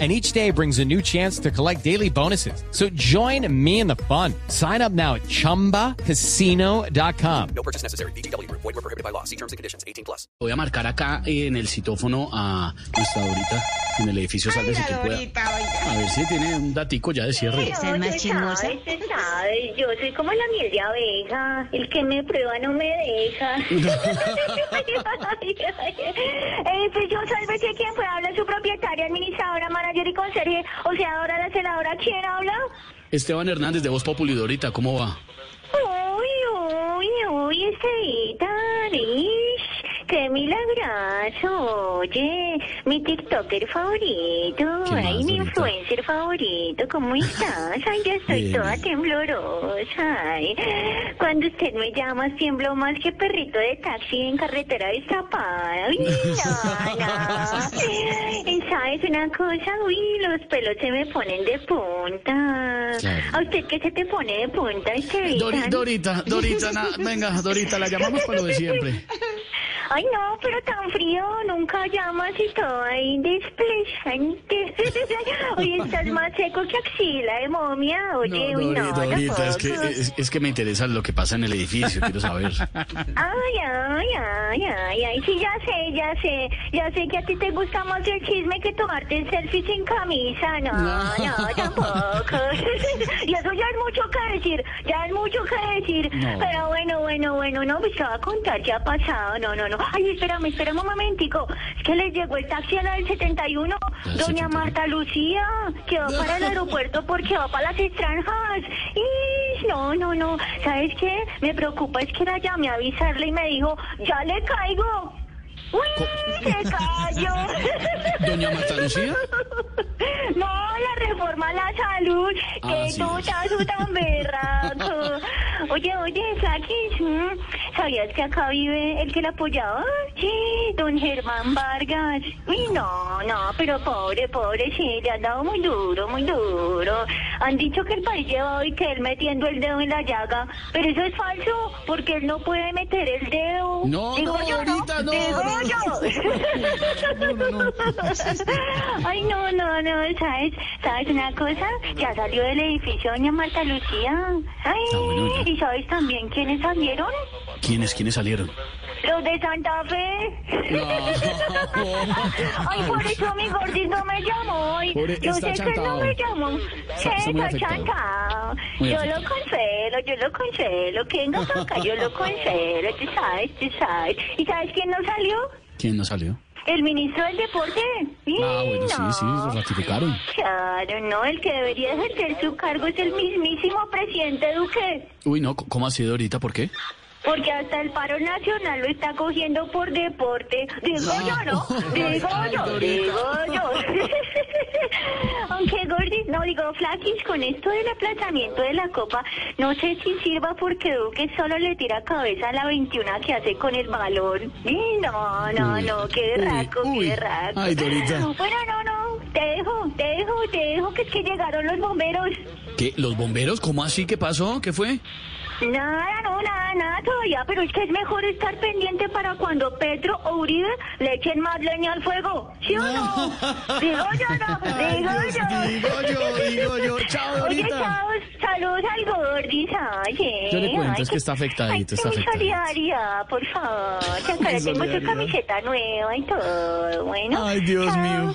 and each day brings a new chance to collect daily bonuses. So join me in the fun. Sign up now at ChumbaCasino.com. No purchase necessary. BGW. Void were prohibited by law. See terms and conditions. 18 plus. Voy a marcar acá eh, en el citófono a nuestra Dorita en el edificio Sálvese la pueda. A ver si tiene un datico ya de cierre. Esa es más chismosa. Sabes, se sabe, yo soy como la miel de abeja, el que me prueba no me deja. eh, pues yo sálvese quien pueda hablar su propietaria, administradora, manager y conserje, o sea, ahora la celadora, ¿quién habla? Esteban Hernández de Voz Populi, Dorita, ¿cómo va? Uy, uy, uy, Esteban, qué milagroso, oye, mi TikToker favorito, ¿Qué ay, mi influencer favorito, ¿cómo estás? Ay, ya estoy toda temblorosa, ay, cuando usted me llama tiemblo más que perrito de taxi en carretera destapada, uy, no, sabes una cosa, uy, los pelos se me ponen de punta. ¿a usted qué se te pone de punta? Dori- Dorita, Dorita, na- venga, Dorita, la llamamos para lo de siempre. Ay, no, pero tan frío, nunca llamas y todo ahí desplazante. Oye, estás más seco que axila de momia. Oye, No, uy, no, Dorita, es que, es, es que me interesa lo que pasa en el edificio, quiero saber. Ay, ay, ay, ay, ay, sí, ya sé, ya sé. Ya sé que a ti te gusta más el chisme que tomarte el selfie sin camisa. No, No. no, tampoco. y eso ya es mucho que decir, ya es mucho que decir. No. Pero bueno, bueno, bueno, no, pues te voy a contar qué ha pasado. No, no, no. Ay, espérame, espérame un momentico. Es que les llegó el taxi a la del 71. ¿La del Doña 71? Marta Lucía, que va para el aeropuerto porque va para las extranjas. Y no, no, no. ¿Sabes qué? Me preocupa es que la llamé a avisarle y me dijo, ya le caigo. ¡Uy! ¡Se cayó! ¿Doña Marta Lucía? No, la reforma a la salud. Ah, que sí. tú estás tan berraco. Oye, oye, Flaquis, ¿mm? ¿sabías que acá vive el que la apoyaba? Sí, don Germán Vargas. Uy, no, no, pero pobre, pobre, sí, le han dado muy duro, muy duro. Han dicho que el país lleva hoy que él metiendo el dedo en la llaga, pero eso es falso, porque él no puede meter el dedo. No, Digo no, yo, ahorita no, Digo no. yo. Ay, no, no, no, ¿sabes? ¿Sabes una cosa? Ya salió del edificio doña Marta Lucía. Ay, Ah, bueno. ¿y sabes también quiénes salieron? ¿Quiénes, quiénes salieron? Los de Santa Fe. Ay, por eso mi gordis no me llamó hoy. Pobre, Yo sé que no me llamó. Sí, Está- chantado. Muy Yo afectado. lo consuelo, yo lo consuelo. Que venga para acá, yo lo consuelo. Tú sabes, tú sabes. ¿Y sabes quién no salió? ¿Quién no salió? El ministro del deporte. Ah, bueno, sí, sí, lo ratificaron. Claro, no, el que debería ejercer su cargo es el mismísimo presidente Duque. Uy, no, ¿cómo así, Dorita? ¿Por qué? Porque hasta el paro nacional lo está cogiendo por deporte. Digo yo, ¿no? Digo yo, digo yo. Aunque Gordis, no digo Flaquis, con esto del aplazamiento de la copa, no sé si sirva porque Duque solo le tira cabeza a la 21 que hace con el balón. Y No, no, no, qué uy. qué berraco. Ay, Dorita. Bueno, no, no, te dejo, te dejo, te dejo que es que llegaron los bomberos. ¿Qué? ¿Los bomberos? ¿Cómo así? ¿Qué pasó? ¿Qué fue? Nada, no, nada, nada todavía, pero es que es mejor estar pendiente para cuando Petro o Uribe le echen más leña al fuego. ¿Sí o no? Digo yo, no, digo yo. Digo yo, digo yo. Chao, Oye, Dorita. chao, saludos al Gordis, oye. Yo le cuento, Ay, es que está afectadito, ay, está afectadito. solidaridad, por favor. Que le tengo camiseta nueva y todo, bueno. Ay, Dios chao. mío.